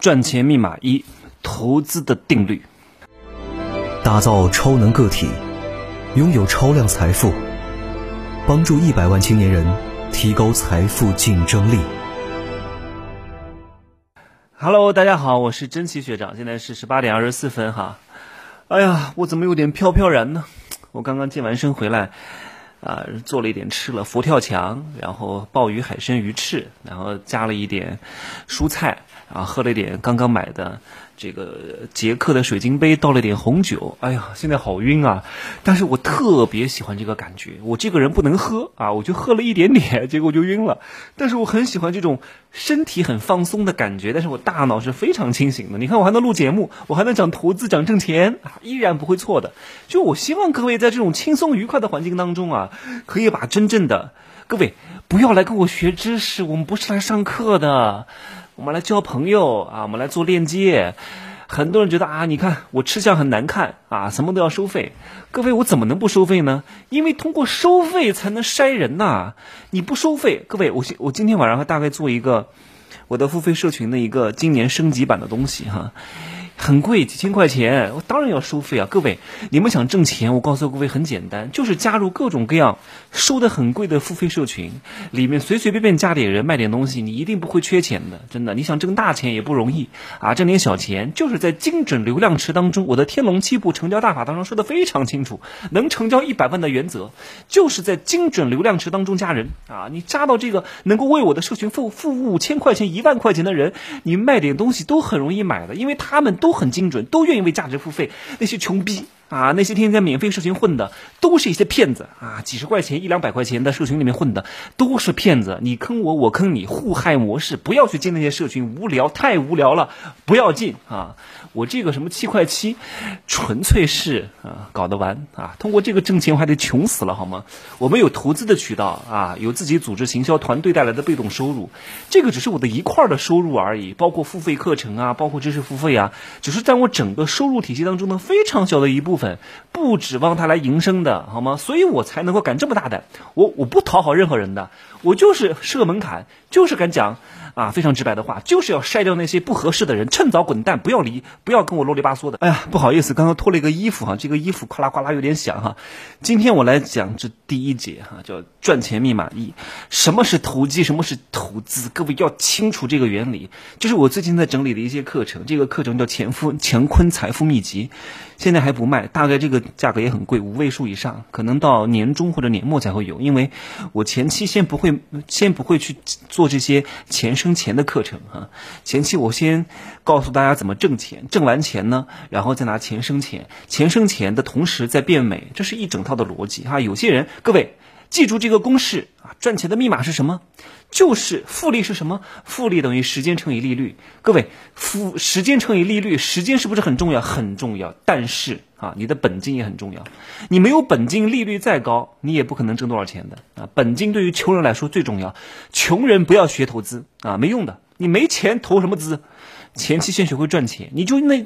赚钱密码一：投资的定律。打造超能个体，拥有超量财富，帮助一百万青年人提高财富竞争力。Hello，大家好，我是真奇学长，现在是十八点二十四分哈。哎呀，我怎么有点飘飘然呢？我刚刚健完身回来。啊，做了一点吃了佛跳墙，然后鲍鱼、海参、鱼翅，然后加了一点蔬菜，然后喝了一点刚刚买的这个捷克的水晶杯，倒了点红酒。哎呀，现在好晕啊！但是我特别喜欢这个感觉。我这个人不能喝啊，我就喝了一点点，结果就晕了。但是我很喜欢这种身体很放松的感觉，但是我大脑是非常清醒的。你看，我还能录节目，我还能讲投资、讲挣钱啊，依然不会错的。就我希望各位在这种轻松愉快的环境当中啊。可以把真正的各位不要来跟我学知识，我们不是来上课的，我们来交朋友啊，我们来做链接。很多人觉得啊，你看我吃相很难看啊，什么都要收费。各位，我怎么能不收费呢？因为通过收费才能筛人呐。你不收费，各位，我我今天晚上还大概做一个我的付费社群的一个今年升级版的东西哈。很贵，几千块钱，我当然要收费啊！各位，你们想挣钱，我告诉各位很简单，就是加入各种各样收的很贵的付费社群，里面随随便便加点人卖点东西，你一定不会缺钱的，真的。你想挣大钱也不容易啊，挣点小钱就是在精准流量池当中，我的天龙七步成交大法当中说的非常清楚，能成交一百万的原则，就是在精准流量池当中加人啊！你加到这个能够为我的社群付付五千块钱、一万块钱的人，你卖点东西都很容易买的，因为他们都。都很精准，都愿意为价值付费。那些穷逼啊，那些天天在免费社群混的，都是一些骗子啊！几十块钱、一两百块钱的社群里面混的，都是骗子。你坑我，我坑你，互害模式，不要去进那些社群，无聊，太无聊了，不要进啊！我这个什么七块七，纯粹是啊搞得完啊！通过这个挣钱，我还得穷死了好吗？我们有投资的渠道啊，有自己组织行销团队带来的被动收入，这个只是我的一块的收入而已，包括付费课程啊，包括知识付费啊，只是在我整个收入体系当中的非常小的一部分，部分不指望它来营生的好吗？所以我才能够敢这么大胆，我我不讨好任何人的，我就是设门槛，就是敢讲。啊，非常直白的话，就是要筛掉那些不合适的人，趁早滚蛋，不要离，不要跟我啰里吧嗦的。哎呀，不好意思，刚刚脱了一个衣服哈，这个衣服咵啦咵啦有点响哈。今天我来讲这第一节哈，叫赚钱密码一，什么是投机，什么是投资？各位要清楚这个原理。就是我最近在整理的一些课程，这个课程叫钱夫乾坤财富秘籍。现在还不卖，大概这个价格也很贵，五位数以上，可能到年终或者年末才会有。因为我前期先不会，先不会去做这些钱生钱的课程哈。前期我先告诉大家怎么挣钱，挣完钱呢，然后再拿钱生钱，钱生钱的同时再变美，这是一整套的逻辑哈。有些人，各位记住这个公式啊，赚钱的密码是什么？就是复利是什么？复利等于时间乘以利率。各位，复时间乘以利率，时间是不是很重要？很重要。但是啊，你的本金也很重要。你没有本金，利率再高，你也不可能挣多少钱的啊。本金对于穷人来说最重要。穷人不要学投资啊，没用的。你没钱投什么资？前期先学会赚钱，你就那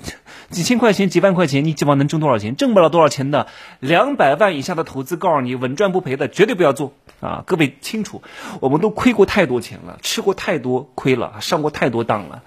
几千块钱、几万块钱，你指望能挣多少钱？挣不了多少钱的，两百万以下的投资，告诉你稳赚不赔的，绝对不要做啊！各位清楚，我们都亏过太多钱了，吃过太多亏了，上过太多当了，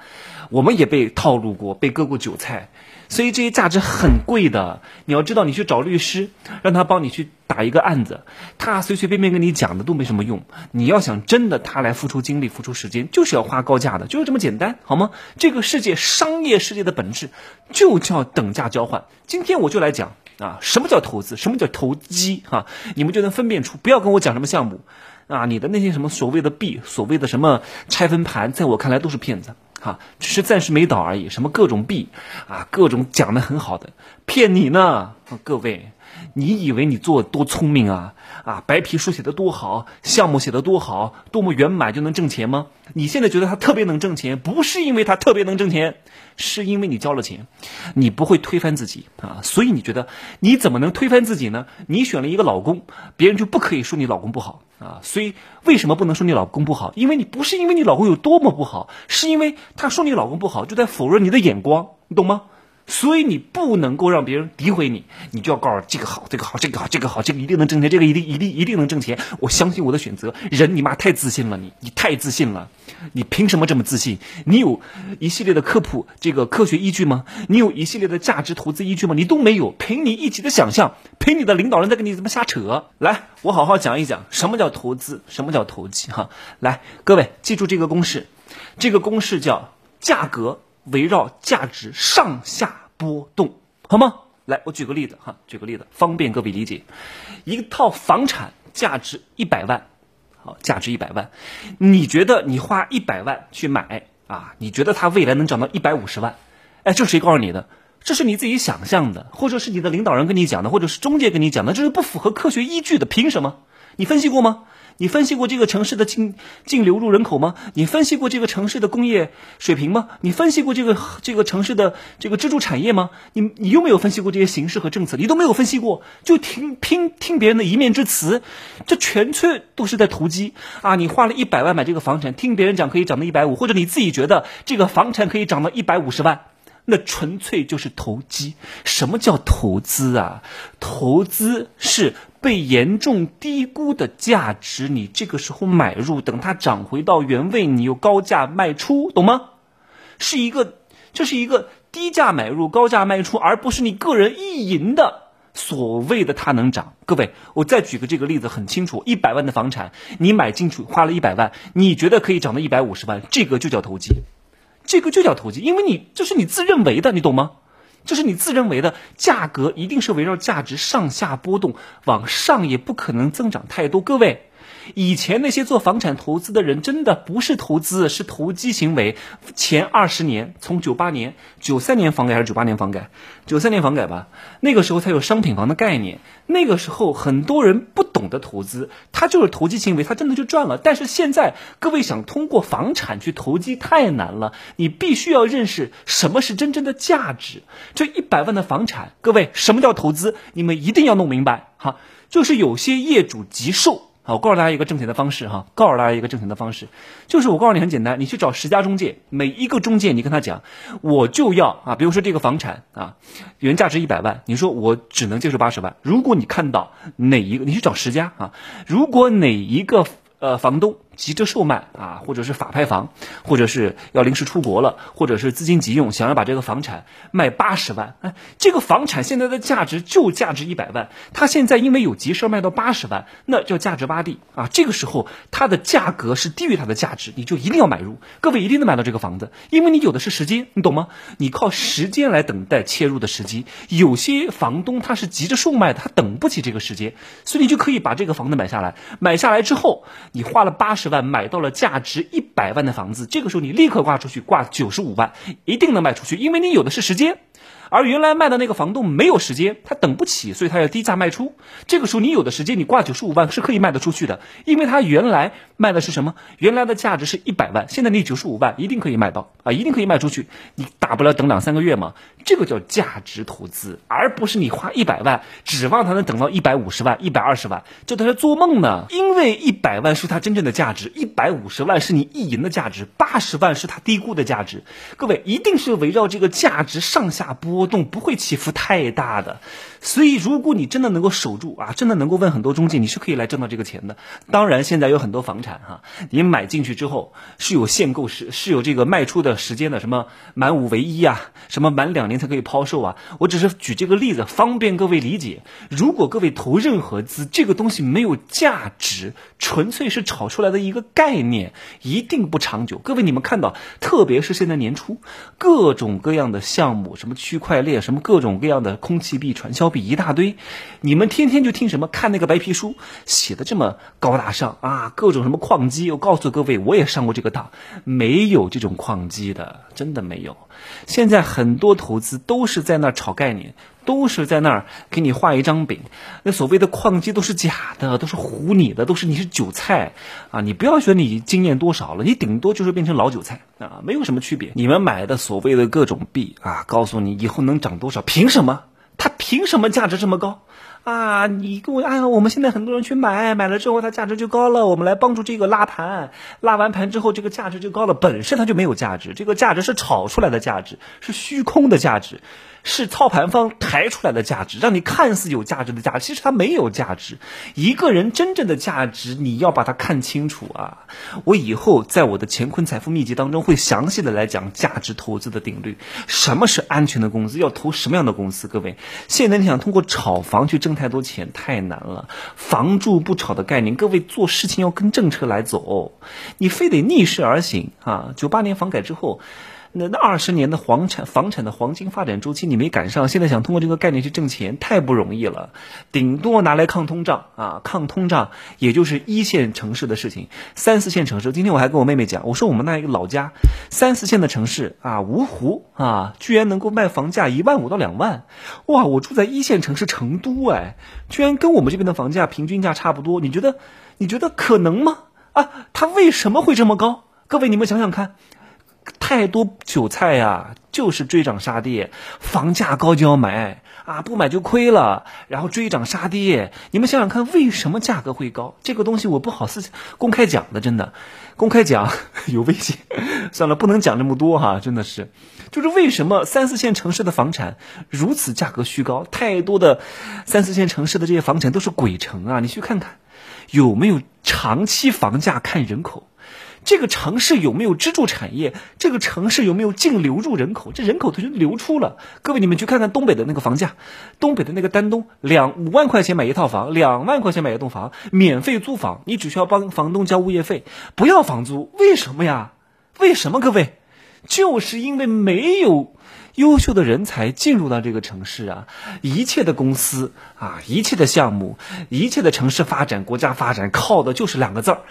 我们也被套路过，被割过韭菜。所以这些价值很贵的，你要知道，你去找律师，让他帮你去打一个案子，他随随便便跟你讲的都没什么用。你要想真的他来付出精力、付出时间，就是要花高价的，就是这么简单，好吗？这个世界，商业世界的本质就叫等价交换。今天我就来讲啊，什么叫投资，什么叫投机哈，你们就能分辨出。不要跟我讲什么项目啊，你的那些什么所谓的币，所谓的什么拆分盘，在我看来都是骗子。哈，只是暂时没倒而已。什么各种币啊，各种讲的很好的，骗你呢？各位，你以为你做多聪明啊？啊，白皮书写的多好，项目写的多好，多么圆满就能挣钱吗？你现在觉得他特别能挣钱，不是因为他特别能挣钱，是因为你交了钱，你不会推翻自己啊。所以你觉得你怎么能推翻自己呢？你选了一个老公，别人就不可以说你老公不好。啊，所以为什么不能说你老公不好？因为你不是因为你老公有多么不好，是因为他说你老公不好，就在否认你的眼光，你懂吗？所以你不能够让别人诋毁你，你就要告诉这个好，这个好，这个好，这个好，这个一定能挣钱，这个一定一定一定能挣钱。我相信我的选择。人你妈太自信了，你你太自信了，你凭什么这么自信？你有一系列的科普这个科学依据吗？你有一系列的价值投资依据吗？你都没有，凭你一己的想象，凭你的领导人在跟你怎么瞎扯。来，我好好讲一讲什么叫投资，什么叫投机哈。来，各位记住这个公式，这个公式叫价格。围绕价值上下波动，好吗？来，我举个例子哈，举个例子，方便各位理解。一套房产价值一百万，好，价值一百万，你觉得你花一百万去买啊？你觉得它未来能涨到一百五十万？哎，这谁告诉你的？这是你自己想象的，或者是你的领导人跟你讲的，或者是中介跟你讲的，这是不符合科学依据的。凭什么？你分析过吗？你分析过这个城市的净净流入人口吗？你分析过这个城市的工业水平吗？你分析过这个这个城市的这个支柱产业吗？你你有没有分析过这些形势和政策？你都没有分析过，就听听听别人的一面之词，这纯粹都是在投机啊！你花了一百万买这个房产，听别人讲可以涨到一百五，或者你自己觉得这个房产可以涨到一百五十万。那纯粹就是投机。什么叫投资啊？投资是被严重低估的价值，你这个时候买入，等它涨回到原位，你又高价卖出，懂吗？是一个，这是一个低价买入，高价卖出，而不是你个人意淫的所谓的它能涨。各位，我再举个这个例子，很清楚：一百万的房产，你买进去花了一百万，你觉得可以涨到一百五十万，这个就叫投机。这个就叫投机，因为你这是你自认为的，你懂吗？就是你自认为的价格一定是围绕价值上下波动，往上也不可能增长太多。各位。以前那些做房产投资的人，真的不是投资，是投机行为。前二十年，从九八年、九三年房改还是九八年房改？九三年房改吧，那个时候才有商品房的概念。那个时候很多人不懂得投资，他就是投机行为，他真的就赚了。但是现在，各位想通过房产去投机太难了，你必须要认识什么是真正的价值。这一百万的房产，各位什么叫投资？你们一定要弄明白哈，就是有些业主急售。好，我告诉大家一个挣钱的方式哈，告诉大家一个挣钱的方式，就是我告诉你很简单，你去找十家中介，每一个中介你跟他讲，我就要啊，比如说这个房产啊，原价值一百万，你说我只能接受八十万，如果你看到哪一个，你去找十家啊，如果哪一个呃房东。急着售卖啊，或者是法拍房，或者是要临时出国了，或者是资金急用，想要把这个房产卖八十万。哎，这个房产现在的价值就价值一百万，它现在因为有急事卖到八十万，那叫价值洼地啊。这个时候它的价格是低于它的价值，你就一定要买入。各位一定能买到这个房子，因为你有的是时间，你懂吗？你靠时间来等待切入的时机。有些房东他是急着售卖的，他等不起这个时间，所以你就可以把这个房子买下来。买下来之后，你花了八十。十万买到了价值一百万的房子，这个时候你立刻挂出去，挂九十五万，一定能卖出去，因为你有的是时间。而原来卖的那个房东没有时间，他等不起，所以他要低价卖出。这个时候你有的时间，你挂九十五万是可以卖得出去的，因为他原来卖的是什么？原来的价值是一百万，现在你九十五万一定可以卖到啊，一定可以卖出去。你大不了等两三个月嘛，这个叫价值投资，而不是你花一百万指望他能等到一百五十万、一百二十万，这都是做梦呢。因为一百万是他真正的价值，一百五十万是你意淫的价值，八十万是他低估的价值。各位一定是围绕这个价值上下。波动不会起伏太大的，所以如果你真的能够守住啊，真的能够问很多中介，你是可以来挣到这个钱的。当然，现在有很多房产哈，你买进去之后是有限购时，是有这个卖出的时间的，什么满五唯一啊，什么满两年才可以抛售啊。我只是举这个例子，方便各位理解。如果各位投任何资，这个东西没有价值，纯粹是炒出来的一个概念，一定不长久。各位，你们看到，特别是现在年初，各种各样的项目，什么区块。链什么各种各样的空气币、传销币一大堆，你们天天就听什么看那个白皮书写的这么高大上啊，各种什么么矿机，我告诉各位，我也上过这个当，没有这种矿机的，真的没有。现在很多投资都是在那炒概念，都是在那儿给你画一张饼，那所谓的矿机都是假的，都是唬你的，都是你是韭菜啊！你不要觉得你经验多少了，你顶多就是变成老韭菜啊，没有什么区别。你们买的所谓的各种币啊，告诉你以后能涨多少，凭什么？它凭什么价值这么高？啊，你给我，按，我们现在很多人去买，买了之后它价值就高了，我们来帮助这个拉盘，拉完盘之后这个价值就高了，本身它就没有价值，这个价值是炒出来的价值，是虚空的价值。是操盘方抬出来的价值，让你看似有价值的价值，其实它没有价值。一个人真正的价值，你要把它看清楚啊！我以后在我的乾坤财富秘籍当中会详细的来讲价值投资的定律，什么是安全的公司，要投什么样的公司。各位，现在你想通过炒房去挣太多钱太难了，房住不炒的概念，各位做事情要跟政策来走，你非得逆势而行啊！九八年房改之后。那那二十年的房产房产的黄金发展周期你没赶上，现在想通过这个概念去挣钱太不容易了，顶多拿来抗通胀啊，抗通胀也就是一线城市的事情，三四线城市。今天我还跟我妹妹讲，我说我们那一个老家三四线的城市啊，芜湖啊，居然能够卖房价一万五到两万，哇！我住在一线城市成都，哎，居然跟我们这边的房价平均价差不多，你觉得你觉得可能吗？啊，它为什么会这么高？各位你们想想看。太多韭菜呀，就是追涨杀跌，房价高就要买啊，不买就亏了，然后追涨杀跌。你们想想看，为什么价格会高？这个东西我不好私公开讲的，真的，公开讲 有危险。算了，不能讲这么多哈，真的是，就是为什么三四线城市的房产如此价格虚高？太多的三四线城市的这些房产都是鬼城啊！你去看看，有没有长期房价看人口？这个城市有没有支柱产业？这个城市有没有净流入人口？这人口它就流出了。各位，你们去看看东北的那个房价，东北的那个丹东，两五万块钱买一套房，两万块钱买一栋房，免费租房，你只需要帮房东交物业费，不要房租。为什么呀？为什么？各位，就是因为没有优秀的人才进入到这个城市啊！一切的公司啊，一切的项目，一切的城市发展、国家发展，靠的就是两个字儿：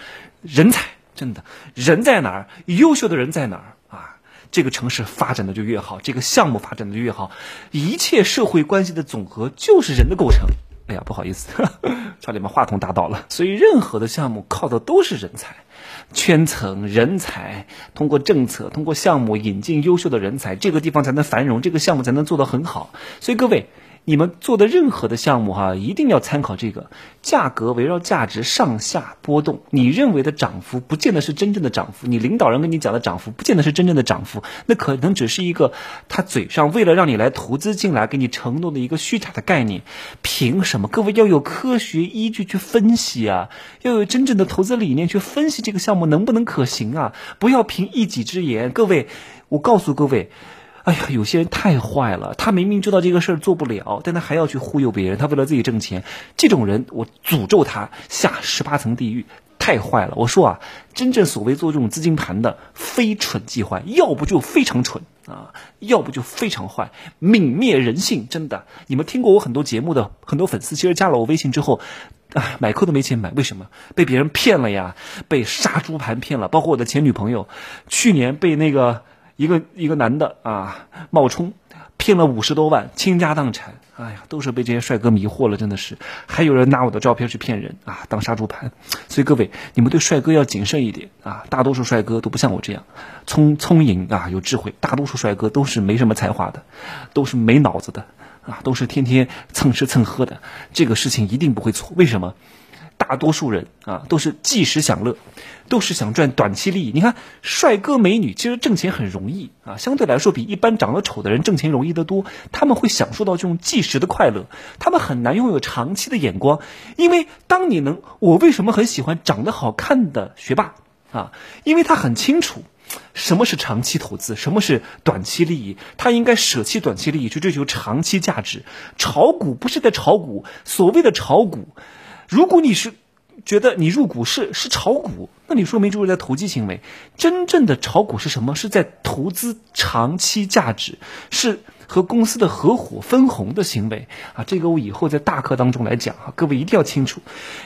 人才。真的，人在哪儿，优秀的人在哪儿啊？这个城市发展的就越好，这个项目发展的就越好。一切社会关系的总和就是人的构成。哎呀，不好意思，差点把话筒打倒了。所以，任何的项目靠的都是人才、圈层、人才。通过政策，通过项目引进优秀的人才，这个地方才能繁荣，这个项目才能做得很好。所以，各位。你们做的任何的项目哈，一定要参考这个价格围绕价值上下波动。你认为的涨幅，不见得是真正的涨幅；你领导人跟你讲的涨幅，不见得是真正的涨幅。那可能只是一个他嘴上为了让你来投资进来，给你承诺的一个虚假的概念。凭什么？各位要有科学依据去分析啊，要有真正的投资理念去分析这个项目能不能可行啊！不要凭一己之言。各位，我告诉各位。哎呀，有些人太坏了，他明明知道这个事儿做不了，但他还要去忽悠别人，他为了自己挣钱。这种人，我诅咒他下十八层地狱，太坏了。我说啊，真正所谓做这种资金盘的，非蠢即坏，要不就非常蠢啊，要不就非常坏，泯灭人性。真的，你们听过我很多节目的很多粉丝，其实加了我微信之后，啊，买课都没钱买，为什么？被别人骗了呀，被杀猪盘骗了。包括我的前女朋友，去年被那个。一个一个男的啊，冒充骗了五十多万，倾家荡产。哎呀，都是被这些帅哥迷惑了，真的是。还有人拿我的照片去骗人啊，当杀猪盘。所以各位，你们对帅哥要谨慎一点啊。大多数帅哥都不像我这样聪聪颖啊，有智慧。大多数帅哥都是没什么才华的，都是没脑子的啊，都是天天蹭吃蹭喝的。这个事情一定不会错。为什么？大多数人啊，都是即时享乐，都是想赚短期利益。你看，帅哥美女其实挣钱很容易啊，相对来说比一般长得丑的人挣钱容易得多。他们会享受到这种即时的快乐，他们很难拥有长期的眼光。因为当你能，我为什么很喜欢长得好看的学霸啊？因为他很清楚什么是长期投资，什么是短期利益。他应该舍弃短期利益去追求长期价值。炒股不是在炒股，所谓的炒股。如果你是觉得你入股市是炒股，那你说明就是在投机行为。真正的炒股是什么？是在投资长期价值，是和公司的合伙分红的行为啊！这个我以后在大课当中来讲啊，各位一定要清楚。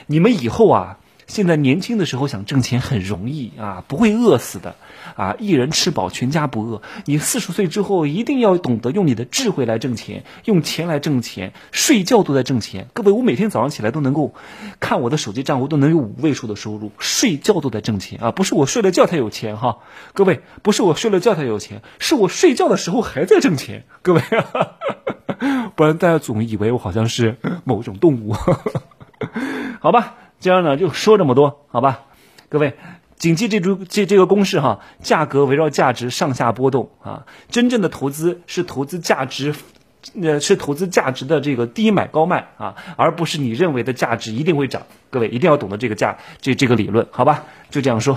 你们以后啊。现在年轻的时候想挣钱很容易啊，不会饿死的啊！一人吃饱全家不饿。你四十岁之后一定要懂得用你的智慧来挣钱，用钱来挣钱，睡觉都在挣钱。各位，我每天早上起来都能够看我的手机账户，都能有五位数的收入，睡觉都在挣钱啊！不是我睡了觉才有钱哈，各位，不是我睡了觉才有钱，是我睡觉的时候还在挣钱。各位，不然大家总以为我好像是某种动物。好吧，今儿呢就说这么多，好吧，各位谨记这株这这个公式哈，价格围绕价值上下波动啊，真正的投资是投资价值。呃，是投资价值的这个低买高卖啊，而不是你认为的价值一定会涨。各位一定要懂得这个价这这个理论，好吧？就这样说。